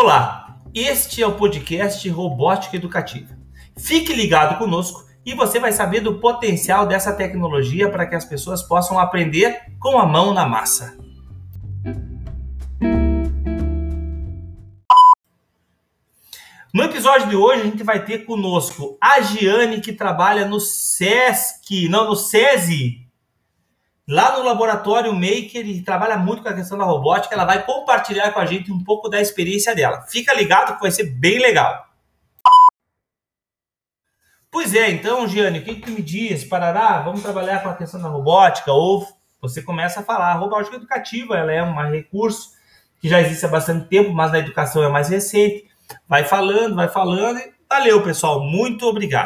Olá, este é o podcast Robótica Educativa. Fique ligado conosco e você vai saber do potencial dessa tecnologia para que as pessoas possam aprender com a mão na massa. No episódio de hoje, a gente vai ter conosco a Giane, que trabalha no SESC, não, no SESI, lá no laboratório Maker e trabalha muito com a questão da robótica. Ela vai compartilhar com a gente um pouco da experiência dela. Fica ligado que vai ser bem legal. Pois é, então, Giane, o que, tu me diz? Parará, vamos trabalhar com a questão da robótica? Ou você começa a falar, a robótica educativa, ela é um recurso que já existe há bastante tempo, mas na educação é mais recente. Vai falando, vai falando valeu, pessoal. Muito obrigado.